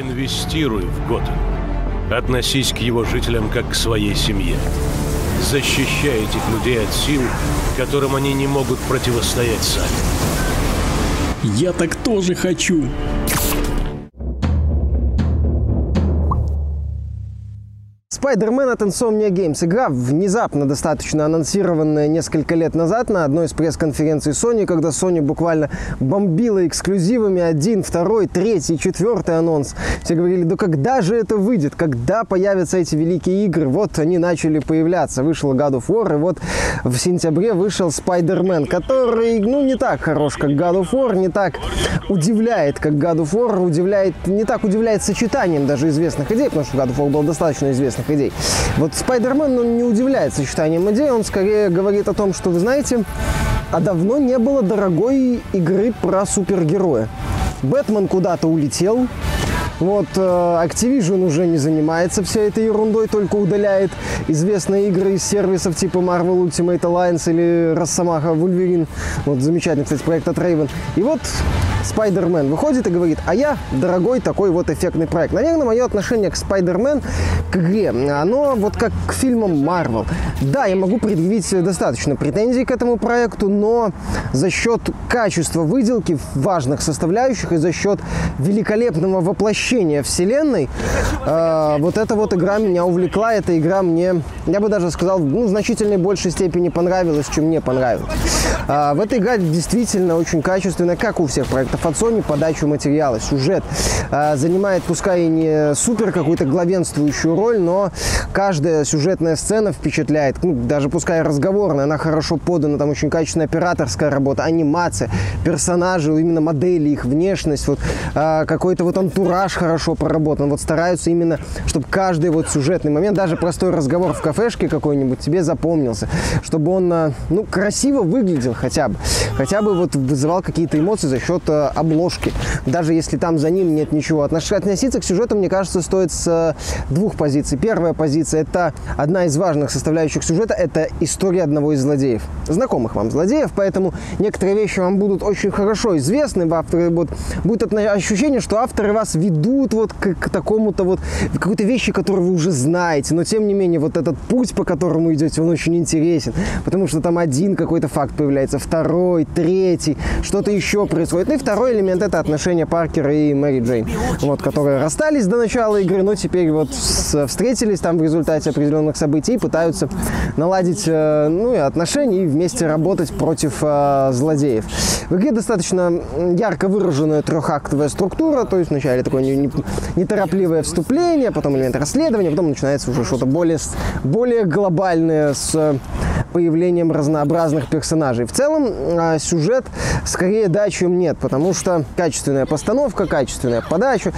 Инвестируй в Готэм. Относись к его жителям как к своей семье. Защищай этих людей от сил, которым они не могут противостоять сами. Я так тоже хочу. Spider-Man от Insomnia Games. Игра внезапно достаточно анонсированная несколько лет назад на одной из пресс-конференций Sony, когда Sony буквально бомбила эксклюзивами один, второй, третий, четвертый анонс. Все говорили, да когда же это выйдет, когда появятся эти великие игры? Вот они начали появляться. Вышел God of War, и вот в сентябре вышел Spider-Man, который, ну, не так хорош, как God of War, не так удивляет, как God of War, удивляет, не так удивляет сочетанием даже известных идей, потому что God of War был достаточно известный интересных идей. Вот Спайдермен, он не удивляет сочетанием идей, он скорее говорит о том, что, вы знаете, а давно не было дорогой игры про супергероя. Бэтмен куда-то улетел, вот э, Activision уже не занимается всей этой ерундой, только удаляет известные игры из сервисов типа Marvel Ultimate Alliance или Росомаха Вульверин. Вот замечательный, кстати, проект от Raven. И вот Спайдермен выходит и говорит, а я дорогой такой вот эффектный проект. Наверное, мое отношение к Спайдермен, к игре, оно вот как к фильмам Marvel. Да, я могу предъявить достаточно претензий к этому проекту, но за счет качества выделки важных составляющих и за счет великолепного воплощения вселенной, э, вот эта вот игра меня увлекла, эта игра мне, я бы даже сказал, ну, в значительной большей степени понравилась, чем мне понравилась. Э, в этой игре действительно очень качественная, как у всех проектов от Sony подачу материала, сюжет. Э, занимает, пускай и не супер какую-то главенствующую роль, но каждая сюжетная сцена впечатляет. Ну, даже пускай разговорная, она хорошо подана, там очень качественная операторская работа, анимация, персонажи, именно модели, их внешность, вот э, какой-то вот антураж хорошо проработан. Вот стараются именно, чтобы каждый вот сюжетный момент, даже простой разговор в кафешке какой-нибудь тебе запомнился, чтобы он, ну, красиво выглядел хотя бы. Хотя бы вот вызывал какие-то эмоции за счет обложки. Даже если там за ним нет ничего. Относиться к сюжету, мне кажется, стоит с э, двух позиций. Первая позиция – это одна из важных составляющих сюжета – это история одного из злодеев. Знакомых вам злодеев, поэтому некоторые вещи вам будут очень хорошо известны. Авторы вот, будет ощущение, что авторы вас ведут вот к, к такому-то вот, какой-то вещи, которые вы уже знаете. Но, тем не менее, вот этот путь, по которому идете, он очень интересен. Потому что там один какой-то факт появляется, второй, третий, что-то еще происходит. Ну и второй элемент – это отношения Паркера и Мэри Джейн, вот, которые расстались до начала игры, но теперь вот встретились там в результате определенных событий и пытаются наладить э, ну, и отношения и вместе работать против э, злодеев. В игре достаточно ярко выраженная трехактовая структура, то есть вначале такое неторопливое вступление, потом элемент расследования, потом начинается уже что-то более, более глобальное с появлением разнообразных персонажей. В целом э, сюжет скорее да, чем нет, потому что качественная постановка, качественная подача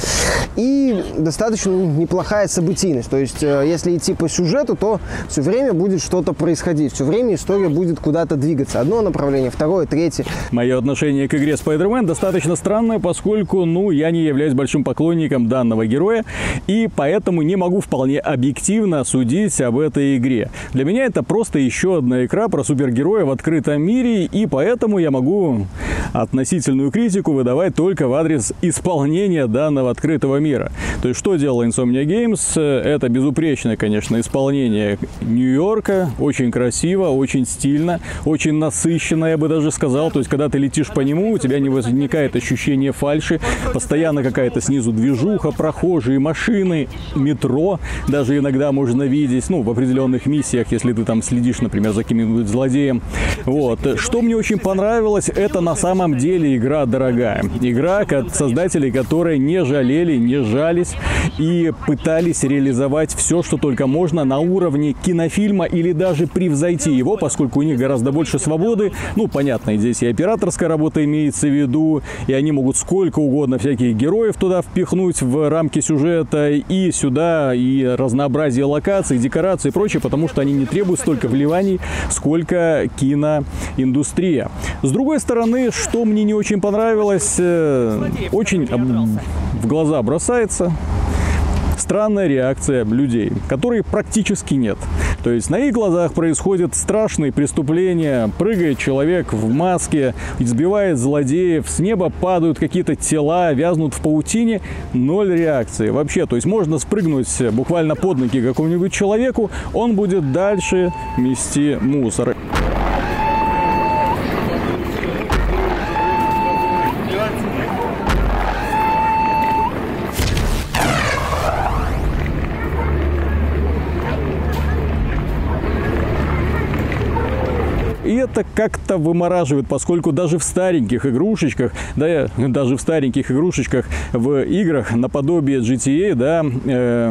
и достаточно неплохая событийность. То есть, э, если идти по сюжету, то все время будет что-то происходить, все время история будет куда-то двигаться. Одно направление, второе, третье. Мое отношение к игре Spider-Man достаточно странное, поскольку, ну, я не являюсь большим поклонником данного героя, и поэтому не могу вполне объективно судить об этой игре. Для меня это просто еще одна игра про супергероя в открытом мире, и поэтому я могу относительную критику выдавать только в адрес исполнения данного открытого мира. То есть, что делала Insomnia Games? Это безупречное, конечно, исполнение Нью-Йорка. Очень красиво, очень стильно, очень насыщенно, я бы даже сказал. То есть, когда ты летишь по нему, у тебя не возникает ощущение фальши. Постоянно какая-то снизу движуха, прохожие, машины, метро. Даже иногда можно видеть, ну, в определенных миссиях, если ты там следишь, например, за каким-нибудь злодеем. Вот. Что мне очень понравилось, это на самом деле игра дорогая. Игра от создателей, которые не жалели, не и пытались реализовать все, что только можно на уровне кинофильма или даже превзойти его, поскольку у них гораздо больше свободы. Ну, понятно, здесь и операторская работа имеется в виду, и они могут сколько угодно всяких героев туда впихнуть в рамки сюжета, и сюда, и разнообразие локаций, декораций и прочее, потому что они не требуют столько вливаний, сколько киноиндустрия. С другой стороны, что мне не очень понравилось, э, очень в глаза бросается странная реакция людей, которой практически нет. То есть на их глазах происходят страшные преступления, прыгает человек в маске, избивает злодеев, с неба падают какие-то тела, вязнут в паутине, ноль реакции. Вообще, то есть можно спрыгнуть буквально под ноги какому-нибудь человеку, он будет дальше мести мусор. Как-то вымораживает, поскольку даже в стареньких игрушечках, да, даже в стареньких игрушечках в играх наподобие GTA, да, э,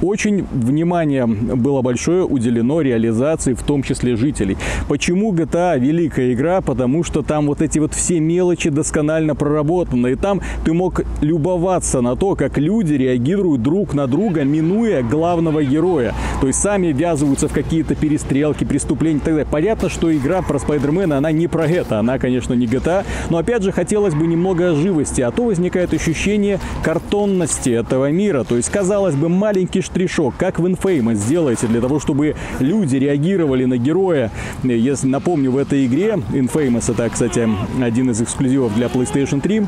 очень внимание было большое уделено реализации, в том числе жителей. Почему GTA великая игра? Потому что там вот эти вот все мелочи досконально проработаны. И там ты мог любоваться на то, как люди реагируют друг на друга, минуя главного героя. То есть сами ввязываются в какие-то перестрелки, преступления и так далее. Понятно, что игра про Спайдермена, она не про это. Она, конечно, не GTA. Но опять же, хотелось бы немного живости. А то возникает ощущение картонности этого мира. То есть, казалось бы, маленький штришок, как в Infamous сделаете для того, чтобы люди реагировали на героя. Если напомню, в этой игре Infamous это, кстати, один из эксклюзивов для PlayStation 3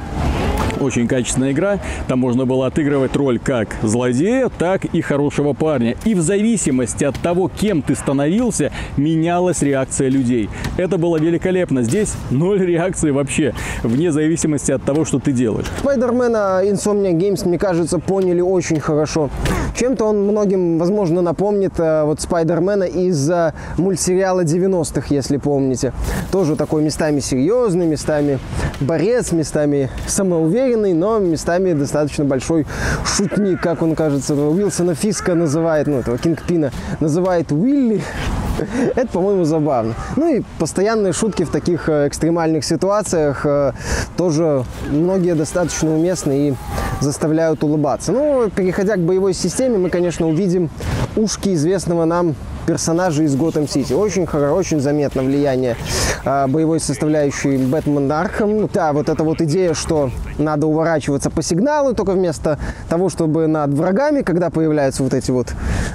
очень качественная игра. Там можно было отыгрывать роль как злодея, так и хорошего парня. И в зависимости от того, кем ты становился, менялась реакция людей. Это было великолепно. Здесь ноль реакции вообще, вне зависимости от того, что ты делаешь. Спайдермена Insomnia Games, мне кажется, поняли очень хорошо. Чем-то он многим, возможно, напомнит э, вот Спайдермена из э, мультсериала 90-х, если помните. Тоже такой местами серьезный, местами борец, местами самоуверенный уверенный, но местами достаточно большой шутник, как он кажется, Уилсона Фиска называет, ну, этого Кингпина, называет Уилли. Это, по-моему, забавно. Ну и постоянные шутки в таких э, экстремальных ситуациях э, тоже многие достаточно уместны и заставляют улыбаться. Ну, переходя к боевой системе, мы, конечно, увидим ушки известного нам персонажей из Готэм Сити. Очень, очень заметно влияние э, боевой составляющей Batman Arkham. Ну, да, вот эта вот идея, что надо уворачиваться по сигналу, только вместо того, чтобы над врагами, когда появляются вот эти вот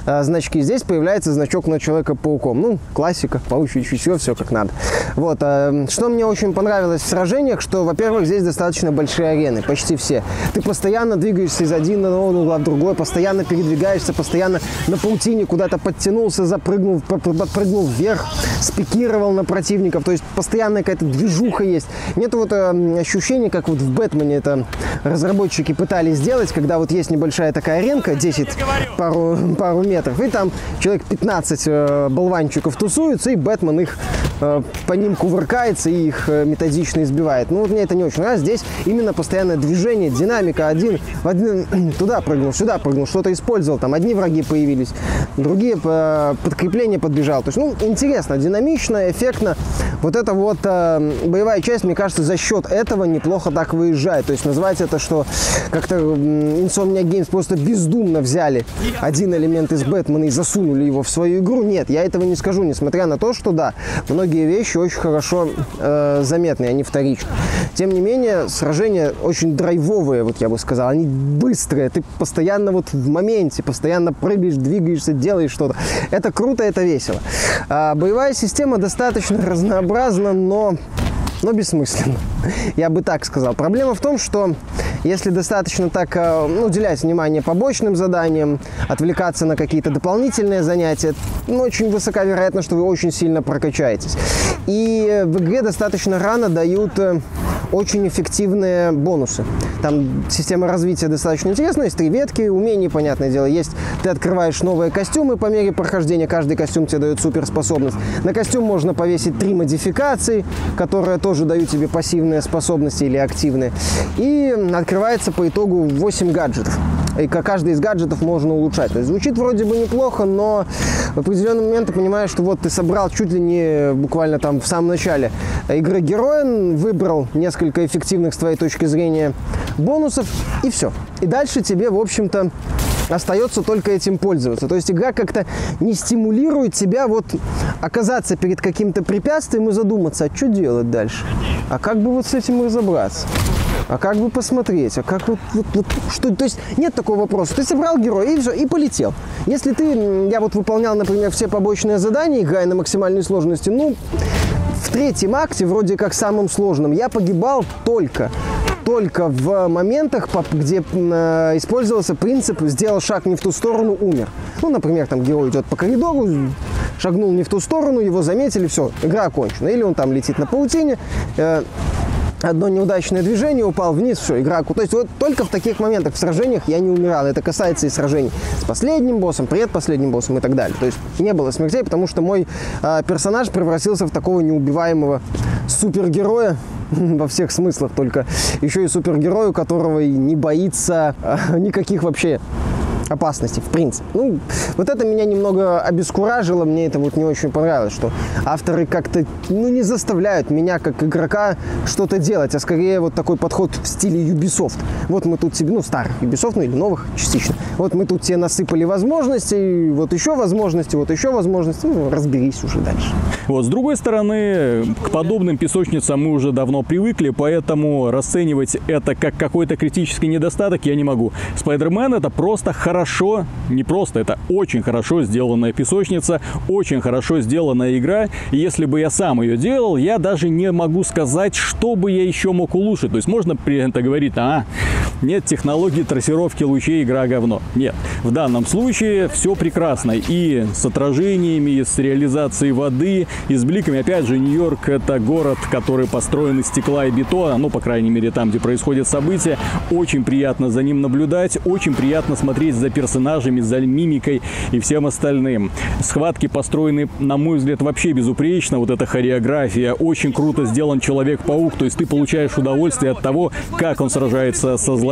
э, значки, здесь появляется значок над Человека-пауком. Ну, классика, паучье чутье, все как надо. Вот, э, что мне очень понравилось в сражениях, что, во-первых, здесь достаточно большие арены, почти все. Ты постоянно двигаешься из один угла в другой, постоянно передвигаешься, постоянно на паутине куда-то подтянулся, за запрыгнул, подпрыгнул вверх, спикировал на противников. То есть постоянная какая-то движуха есть. Нет вот э, ощущения, как вот в Бэтмене это разработчики пытались сделать, когда вот есть небольшая такая аренка, 10 пару, пару метров, и там человек 15 э, болванчиков тусуются, и Бэтмен их э, по ним кувыркается и их э, методично избивает. Ну вот мне это не очень нравится. Здесь именно постоянное движение, динамика. Один, один туда прыгнул, сюда прыгнул, что-то использовал. Там одни враги появились, другие э, подкрепление подбежало. То есть, ну, интересно, динамично, эффектно. Вот эта вот э, боевая часть, мне кажется, за счет этого неплохо так выезжает. То есть, называется это, что как-то Insomnia Games просто бездумно взяли один элемент из Бэтмена и засунули его в свою игру. Нет, я этого не скажу, несмотря на то, что, да, многие вещи очень хорошо э, заметны, они вторичны. Тем не менее, сражения очень драйвовые, вот я бы сказал. Они быстрые, ты постоянно вот в моменте, постоянно прыгаешь, двигаешься, делаешь что-то. Это круто, это весело. А, боевая система достаточно разнообразна, но но бессмысленно. Я бы так сказал. Проблема в том, что если достаточно так э, ну, уделять внимание побочным заданиям, отвлекаться на какие-то дополнительные занятия, ну, очень высока вероятность, что вы очень сильно прокачаетесь. И в игре достаточно рано дают э, очень эффективные бонусы. Там система развития достаточно интересная, есть три ветки, умений, понятное дело, есть. Ты открываешь новые костюмы по мере прохождения, каждый костюм тебе дает суперспособность. На костюм можно повесить три модификации, которые тоже дают тебе пассивные способности или активные. И открывается по итогу 8 гаджетов. И каждый из гаджетов можно улучшать. То есть звучит вроде бы неплохо, но в определенный момент ты понимаешь, что вот ты собрал чуть ли не буквально там в самом начале игры героя, выбрал несколько эффективных с твоей точки зрения бонусов, и все. И дальше тебе, в общем-то, остается только этим пользоваться. То есть игра как-то не стимулирует тебя вот оказаться перед каким-то препятствием и задуматься, а что делать дальше? А как бы вот с этим разобраться? А как бы посмотреть, а как вот, вот, вот что, то есть нет такого вопроса. Ты собрал героя и все, и полетел. Если ты, я вот выполнял, например, все побочные задания, играя на максимальной сложности, ну, в третьем акте, вроде как самым сложным, я погибал только только в моментах, где э, использовался принцип «сделал шаг не в ту сторону, умер». Ну, например, там герой идет по коридору, шагнул не в ту сторону, его заметили, все, игра окончена. Или он там летит на паутине, э, одно неудачное движение, упал вниз, все, игра. То есть вот только в таких моментах в сражениях я не умирал. Это касается и сражений с последним боссом, предпоследним боссом и так далее. То есть не было смертей, потому что мой э, персонаж превратился в такого неубиваемого супергероя во всех смыслах, только еще и супергерой, у которого не боится э, никаких вообще опасности, в принципе. Ну, вот это меня немного обескуражило, мне это вот не очень понравилось, что авторы как-то, ну, не заставляют меня, как игрока, что-то делать, а скорее вот такой подход в стиле Ubisoft. Вот мы тут себе, ну, старых Ubisoft, ну, или новых частично. Вот мы тут тебе насыпали возможности, вот еще возможности, вот еще возможности, ну, разберись уже дальше. Вот, с другой стороны, к подобным песочницам мы уже давно привыкли, поэтому расценивать это как какой-то критический недостаток я не могу. Spider-Man это просто хорошо хорошо, не просто, это очень хорошо сделанная песочница, очень хорошо сделанная игра. И если бы я сам ее делал, я даже не могу сказать, что бы я еще мог улучшить. То есть можно при этом говорить, а, нет технологии трассировки лучей, игра говно. Нет, в данном случае все прекрасно. И с отражениями, и с реализацией воды, и с бликами. Опять же, Нью-Йорк это город, который построен из стекла и бетона, ну, по крайней мере, там, где происходят события. Очень приятно за ним наблюдать, очень приятно смотреть за персонажами, за мимикой и всем остальным. Схватки построены, на мой взгляд, вообще безупречно. Вот эта хореография. Очень круто сделан Человек-паук. То есть ты получаешь удовольствие от того, как он сражается со злодеями,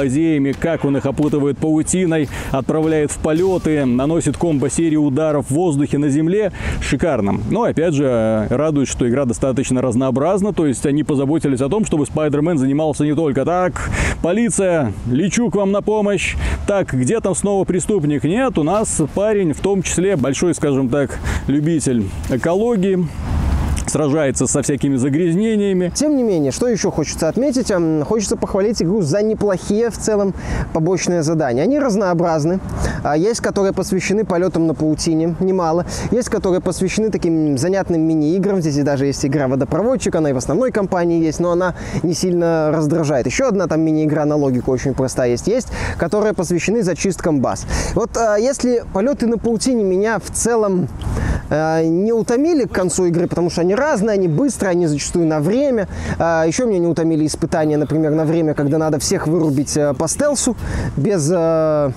как он их опутывает паутиной, отправляет в полеты, наносит комбо-серию ударов в воздухе на земле. Шикарно. Но, опять же, радует, что игра достаточно разнообразна. То есть они позаботились о том, чтобы Спайдермен занимался не только так, полиция, лечу к вам на помощь, так, где там снова преступник. Нет, у нас парень, в том числе большой, скажем так, любитель экологии, сражается со всякими загрязнениями. Тем не менее, что еще хочется отметить? Хочется похвалить игру за неплохие в целом побочные задания. Они разнообразны. А, есть, которые посвящены полетам на паутине, немало. Есть, которые посвящены таким занятным мини-играм. Здесь даже есть игра «Водопроводчик», она и в основной кампании есть, но она не сильно раздражает. Еще одна там мини-игра на логику очень простая есть. Есть, которые посвящены зачисткам баз. Вот а, если полеты на паутине меня в целом не утомили к концу игры, потому что они разные, они быстрые, они зачастую на время. А, еще меня не утомили испытания, например, на время, когда надо всех вырубить э, по стелсу без э,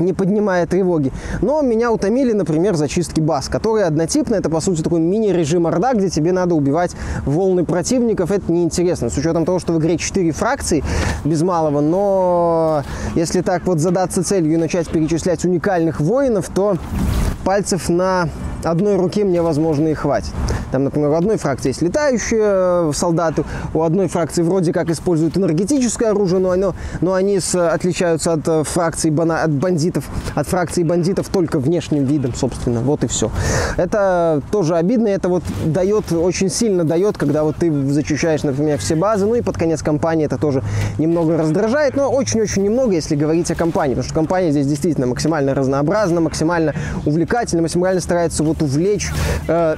не поднимая тревоги. Но меня утомили, например, зачистки баз, которые однотипны. Это, по сути, такой мини-режим Орда, где тебе надо убивать волны противников. Это неинтересно, с учетом того, что в игре 4 фракции без малого. Но если так вот задаться целью и начать перечислять уникальных воинов, то пальцев на одной руке мне, возможно, и хватит. Там, например, у одной фракции есть летающие э, солдаты, у одной фракции вроде как используют энергетическое оружие, но, оно, но они с, отличаются от э, фракций бана, от бандитов, от фракции бандитов только внешним видом, собственно. Вот и все. Это тоже обидно, это вот дает, очень сильно дает, когда вот ты зачищаешь, например, все базы, ну и под конец кампании это тоже немного раздражает, но очень-очень немного, если говорить о кампании, потому что компания здесь действительно максимально разнообразна, максимально увлекательна, максимально старается вот увлечь э,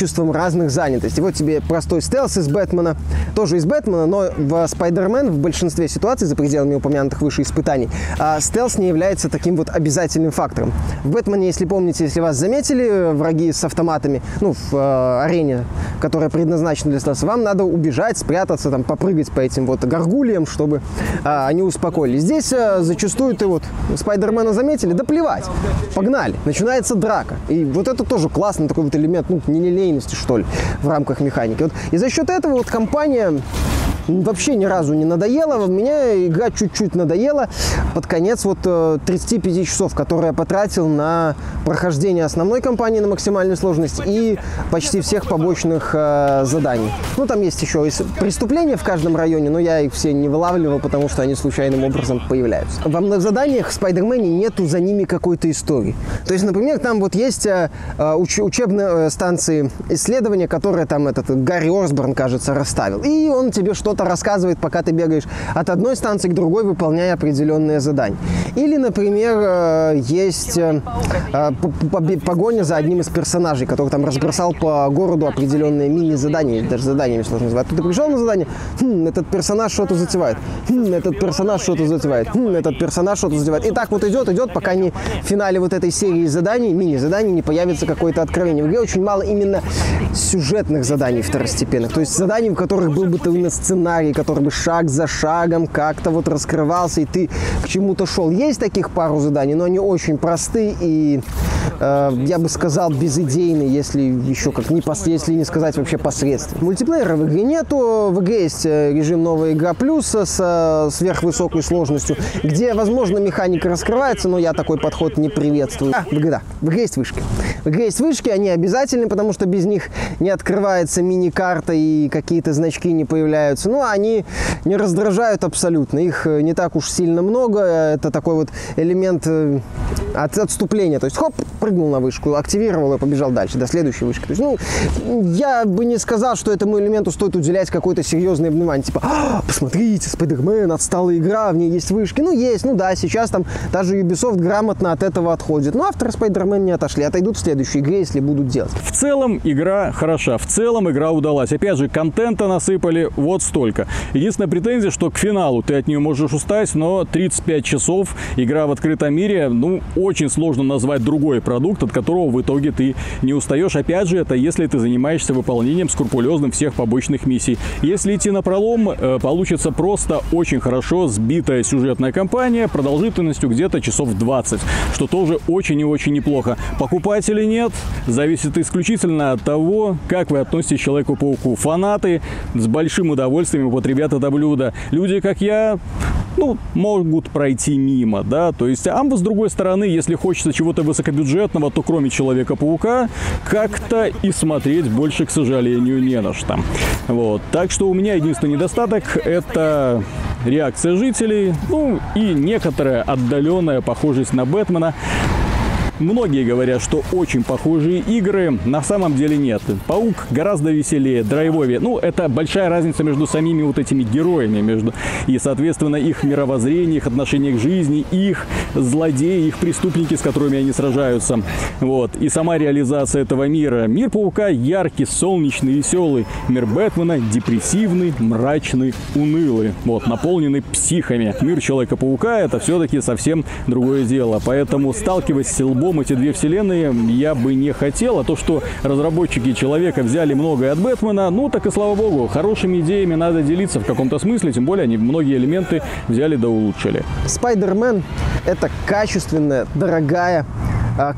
количеством разных занятостей. Вот тебе простой стелс из Бэтмена, тоже из Бэтмена, но в Спайдермен в большинстве ситуаций, за пределами упомянутых выше испытаний, э, стелс не является таким вот обязательным фактором. В Бэтмене, если помните, если вас заметили, враги с автоматами, ну, в э, арене, которая предназначена для стелса, вам надо убежать, спрятаться, там, попрыгать по этим вот горгульям, чтобы э, они успокоились. Здесь э, зачастую ты вот Спайдермена заметили, да плевать, погнали, начинается драка. И вот это тоже классный такой вот элемент, ну, не нелейности, что ли, в рамках механики. Вот, и за счет этого вот компания вообще ни разу не надоело. Меня игра чуть-чуть надоела под конец вот 35 э, часов, которые я потратил на прохождение основной кампании на максимальной сложности и почти всех побочных э, заданий. Ну, там есть еще и преступления в каждом районе, но я их все не вылавливал, потому что они случайным образом появляются. Во многих заданиях в Спайдермене нету за ними какой-то истории. То есть, например, там вот есть э, э уч учебные станции исследования, которые там этот Гарри Орсборн, кажется, расставил. И он тебе что кто-то рассказывает, пока ты бегаешь от одной станции к другой, выполняя определенные задания. Или, например, э, есть э, э, погоня за одним из персонажей, который там разбросал по городу определенные мини-задания, даже заданиями сложно называть. Ты пришел на задание, хм, этот персонаж что-то затевает, хм, этот персонаж что-то затевает, хм, этот персонаж что-то затевает. И так вот идет, идет, пока не в финале вот этой серии заданий, мини-заданий, не появится какое-то откровение. В игре очень мало именно сюжетных заданий второстепенных, то есть заданий, в которых был бы ты на сценарий, который бы шаг за шагом как-то вот раскрывался, и ты к чему-то шел. Есть таких пару заданий, но они очень простые и, э, я бы сказал, безыдейные, если еще как не пос... если не сказать вообще посредственно. Мультиплеера в игре нету, в игре есть э, режим новая игра плюс с сверхвысокой сложностью, где, возможно, механика раскрывается, но я такой подход не приветствую. А, в игре, да, в игре есть вышки. В игре есть вышки, они обязательны, потому что без них не открывается мини-карта и какие-то значки не появляются. Ну, они не раздражают абсолютно, их э, не так уж сильно много, это такой вот элемент от, отступления, то есть хоп, прыгнул на вышку, активировал и побежал дальше, до следующей вышки. То есть, ну, я бы не сказал, что этому элементу стоит уделять какое-то серьезное внимание. Типа, а, посмотрите, Спайдермен, отсталая игра, в ней есть вышки. Ну, есть, ну да, сейчас там даже Ubisoft грамотно от этого отходит. Но авторы Спайдермен не отошли, отойдут в следующей игре, если будут делать. В целом игра хороша, в целом игра удалась. Опять же, контента насыпали вот столько. Единственная претензия, что к финалу ты от нее можешь устать, но 35 часов игра в открытом мире, ну, очень сложно назвать другой продукт, от которого в итоге ты не устаешь. Опять же, это если ты занимаешься выполнением скрупулезным всех побочных миссий. Если идти на пролом, э, получится просто очень хорошо сбитая сюжетная кампания продолжительностью где-то часов 20, что тоже очень и очень неплохо. Покупать или нет, зависит исключительно от того, как вы относитесь к Человеку-пауку. Фанаты с большим удовольствием употребят это блюдо. Люди, как я, ну, могут пройти мимо, да, то есть, а с другой стороны, если хочется чего-то высокобюджетного, то кроме Человека-паука, как-то и смотреть больше, к сожалению, не на что. Вот, так что у меня единственный недостаток – это реакция жителей, ну и некоторая отдаленная похожесть на Бэтмена. Многие говорят, что очень похожие игры. На самом деле нет. Паук гораздо веселее, драйвовее. Ну, это большая разница между самими вот этими героями. Между... И, соответственно, их мировоззрение, их отношение к жизни, их злодеи, их преступники, с которыми они сражаются. Вот. И сама реализация этого мира. Мир Паука яркий, солнечный, веселый. Мир Бэтмена депрессивный, мрачный, унылый. Вот, наполненный психами. Мир Человека-паука это все-таки совсем другое дело. Поэтому сталкиваясь с лбом целиком эти две вселенные я бы не хотел. А то, что разработчики Человека взяли многое от Бэтмена, ну так и слава богу, хорошими идеями надо делиться в каком-то смысле, тем более они многие элементы взяли да улучшили. Спайдермен – это качественная, дорогая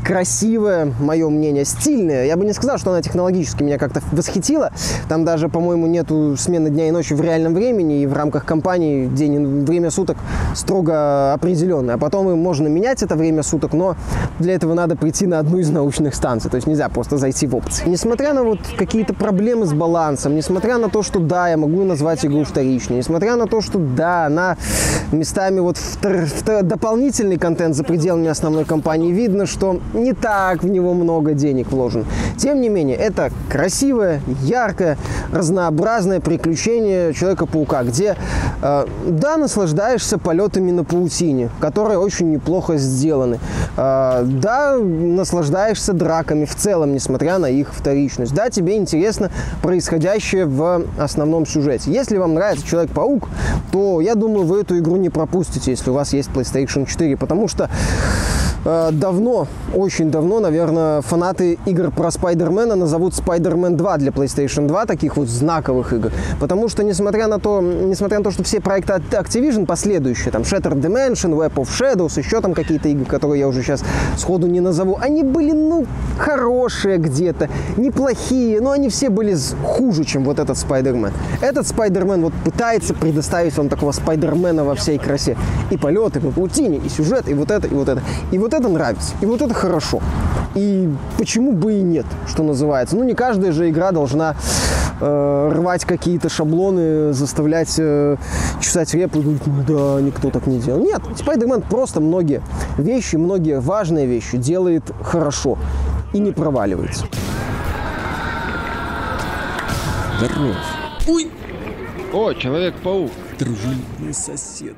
красивая, мое мнение, стильная. Я бы не сказал, что она технологически меня как-то восхитила. Там даже, по-моему, нету смены дня и ночи в реальном времени, и в рамках компании день, время суток строго определенное. А потом и можно менять это время суток, но для этого надо прийти на одну из научных станций. То есть нельзя просто зайти в опции. Несмотря на вот какие-то проблемы с балансом, несмотря на то, что да, я могу назвать игру вторичной, несмотря на то, что да, она местами вот втор, втор, дополнительный контент за пределами основной кампании, видно, что что не так в него много денег вложено. Тем не менее, это красивое, яркое, разнообразное приключение Человека-паука, где, э, да, наслаждаешься полетами на паутине, которые очень неплохо сделаны. Э, да, наслаждаешься драками в целом, несмотря на их вторичность. Да, тебе интересно происходящее в основном сюжете. Если вам нравится Человек-паук, то я думаю, вы эту игру не пропустите, если у вас есть PlayStation 4, потому что давно, очень давно, наверное, фанаты игр про Спайдермена назовут Spider-Man 2 для PlayStation 2, таких вот знаковых игр. Потому что, несмотря на то, несмотря на то, что все проекты Activision последующие, там Shattered Dimension, Web of Shadows, еще там какие-то игры, которые я уже сейчас сходу не назову, они были, ну, хорошие где-то, неплохие, но они все были хуже, чем вот этот Spider-Man. Этот Spider-Man вот пытается предоставить вам такого Спайдермена во всей красе. И полеты по паутине, и сюжет, и вот это, и вот это. И вот вот это нравится, и вот это хорошо. И почему бы и нет, что называется. Ну, не каждая же игра должна э, рвать какие-то шаблоны, заставлять э, чесать репу и говорить, ну да, никто так не делал. Нет, Spider-Man просто многие вещи, многие важные вещи делает хорошо и не проваливается. Здоров. Ой! О, Человек-паук. Дружелюбный сосед.